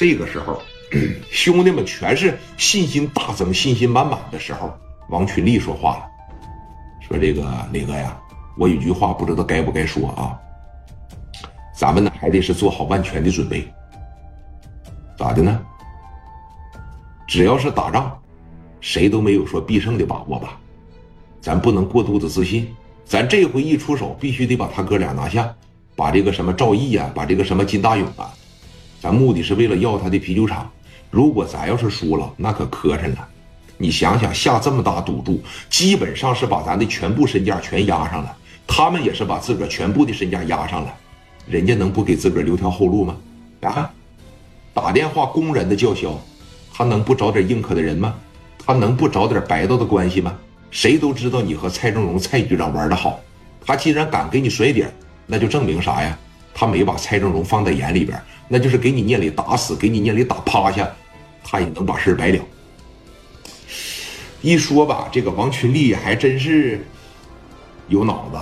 这个时候，兄弟们全是信心大增、信心满满的时候，王群力说话了，说：“这个磊哥呀，我有句话不知道该不该说啊。咱们呢还得是做好万全的准备。咋的呢？只要是打仗，谁都没有说必胜的把握吧？咱不能过度的自信。咱这回一出手，必须得把他哥俩拿下，把这个什么赵毅呀，把这个什么金大勇啊。”咱目的是为了要他的啤酒厂，如果咱要是输了，那可磕碜了。你想想，下这么大赌注，基本上是把咱的全部身价全压上了。他们也是把自个儿全部的身价压上了，人家能不给自个儿留条后路吗？啊，打电话公然的叫嚣，他能不找点硬核的人吗？他能不找点白道的关系吗？谁都知道你和蔡正荣蔡局长玩的好，他既然敢给你甩点，那就证明啥呀？他没把蔡正荣放在眼里边。那就是给你聂磊打死，给你聂磊打趴下，他也能把事白了。一说吧，这个王群力还真是有脑子。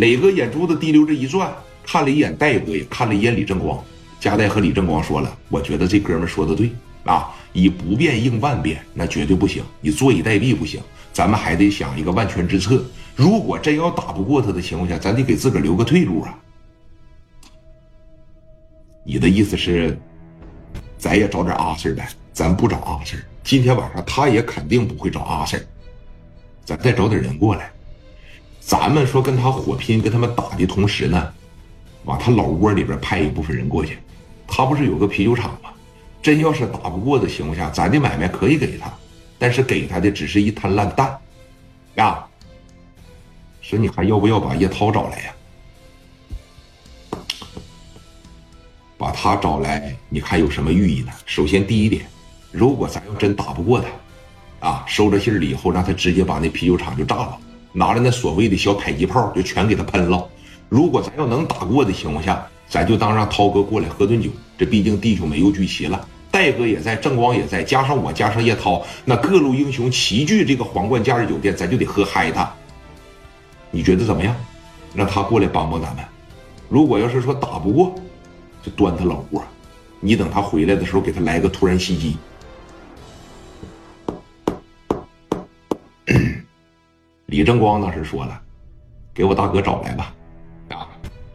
磊哥眼珠子滴溜着一转，看了一眼戴哥，也看了一眼李正光。加代和李正光说了：“我觉得这哥们说的对啊，以不变应万变，那绝对不行。你坐以待毙不行，咱们还得想一个万全之策。如果真要打不过他的情况下，咱得给自个儿留个退路啊。”你的意思是，咱也找点阿 Sir 呗？咱不找阿 Sir，今天晚上他也肯定不会找阿 Sir。咱再找点人过来，咱们说跟他火拼，跟他们打的同时呢，往他老窝里边派一部分人过去。他不是有个啤酒厂吗？真要是打不过的情况下，咱的买卖可以给他，但是给他的只是一滩烂蛋。呀，说你还要不要把叶涛找来呀？把他找来，你看有什么寓意呢？首先，第一点，如果咱要真打不过他，啊，收着信儿了以后，让他直接把那啤酒厂就炸了，拿着那所谓的小迫击炮就全给他喷了。如果咱要能打过的情况下，咱就当让涛哥过来喝顿酒。这毕竟弟兄们又聚齐了，戴哥也在，正光也在，加上我，加上叶涛，那各路英雄齐聚这个皇冠假日酒店，咱就得喝嗨他。你觉得怎么样？让他过来帮帮咱们。如果要是说打不过，就端他老窝，你等他回来的时候，给他来个突然袭击。李正光当时说了：“给我大哥找来吧，啊，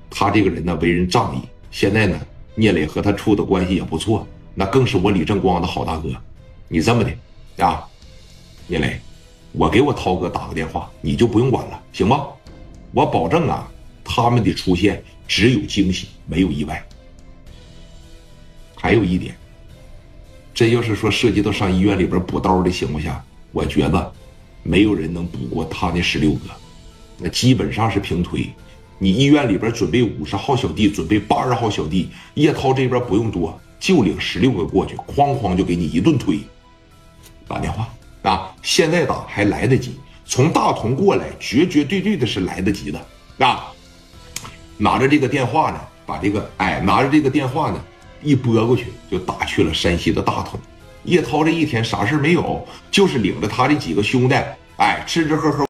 他这个人呢为人仗义，现在呢聂磊和他处的关系也不错，那更是我李正光的好大哥。你这么的啊，聂磊，我给我涛哥打个电话，你就不用管了，行吗？我保证啊，他们的出现只有惊喜，没有意外。”还有一点，这要是说涉及到上医院里边补刀的情况下，我觉得没有人能补过他那十六个，那基本上是平推。你医院里边准备五十号小弟，准备八十号小弟，叶涛这边不用多，就领十六个过去，哐哐就给你一顿推。打电话啊，现在打还来得及，从大同过来，绝绝对对的是来得及的啊。拿着这个电话呢，把这个哎，拿着这个电话呢。一拨过去就打去了山西的大同，叶涛这一天啥事没有，就是领着他这几个兄弟，哎，吃吃喝喝。